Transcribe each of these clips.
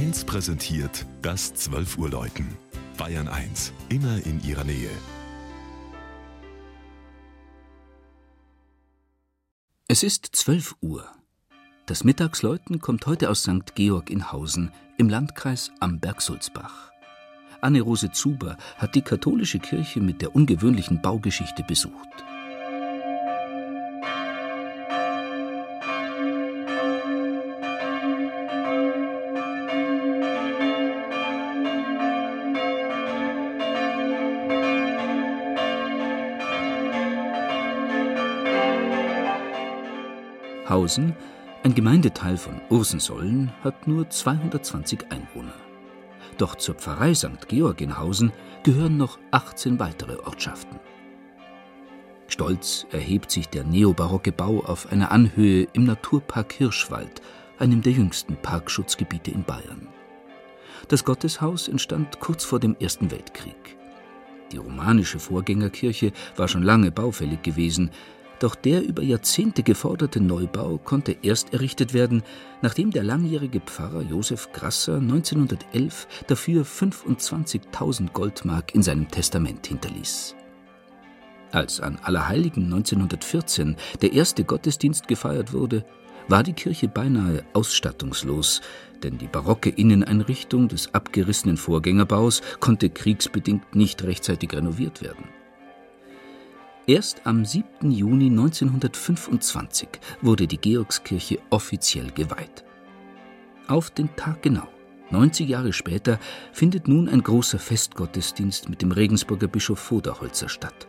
1 präsentiert das 12 Uhr Läuten. Bayern 1, immer in ihrer Nähe. Es ist 12 Uhr. Das Mittagsläuten kommt heute aus St. Georg in Hausen im Landkreis Amberg-Sulzbach. Anne-Rose Zuber hat die katholische Kirche mit der ungewöhnlichen Baugeschichte besucht. Hausen, ein Gemeindeteil von Ursensollen, hat nur 220 Einwohner. Doch zur Pfarrei St. Georg in Hausen gehören noch 18 weitere Ortschaften. Stolz erhebt sich der neobarocke Bau auf einer Anhöhe im Naturpark Hirschwald, einem der jüngsten Parkschutzgebiete in Bayern. Das Gotteshaus entstand kurz vor dem Ersten Weltkrieg. Die romanische Vorgängerkirche war schon lange baufällig gewesen, doch der über Jahrzehnte geforderte Neubau konnte erst errichtet werden, nachdem der langjährige Pfarrer Josef Grasser 1911 dafür 25.000 Goldmark in seinem Testament hinterließ. Als an Allerheiligen 1914 der erste Gottesdienst gefeiert wurde, war die Kirche beinahe ausstattungslos, denn die barocke Inneneinrichtung des abgerissenen Vorgängerbaus konnte kriegsbedingt nicht rechtzeitig renoviert werden. Erst am 7. Juni 1925 wurde die Georgskirche offiziell geweiht. Auf den Tag genau, 90 Jahre später, findet nun ein großer Festgottesdienst mit dem Regensburger Bischof Voderholzer statt.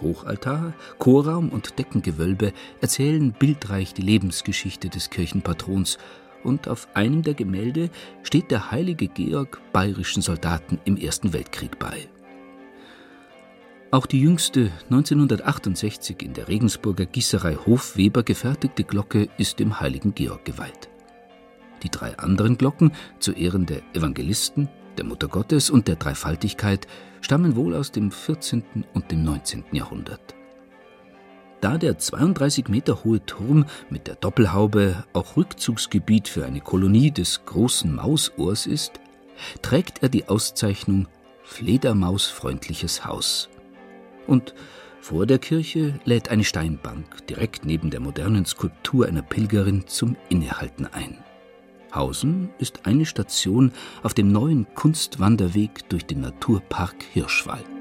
Hochaltar, Chorraum und Deckengewölbe erzählen bildreich die Lebensgeschichte des Kirchenpatrons und auf einem der Gemälde steht der heilige Georg bayerischen Soldaten im Ersten Weltkrieg bei. Auch die jüngste 1968 in der Regensburger Gießerei Hofweber gefertigte Glocke ist dem heiligen Georg geweiht. Die drei anderen Glocken zu Ehren der Evangelisten, der Mutter Gottes und der Dreifaltigkeit stammen wohl aus dem 14. und dem 19. Jahrhundert. Da der 32 Meter hohe Turm mit der Doppelhaube auch Rückzugsgebiet für eine Kolonie des großen Mausohrs ist, trägt er die Auszeichnung Fledermausfreundliches Haus und vor der Kirche lädt eine Steinbank direkt neben der modernen Skulptur einer Pilgerin zum Innehalten ein. Hausen ist eine Station auf dem neuen Kunstwanderweg durch den Naturpark Hirschwald.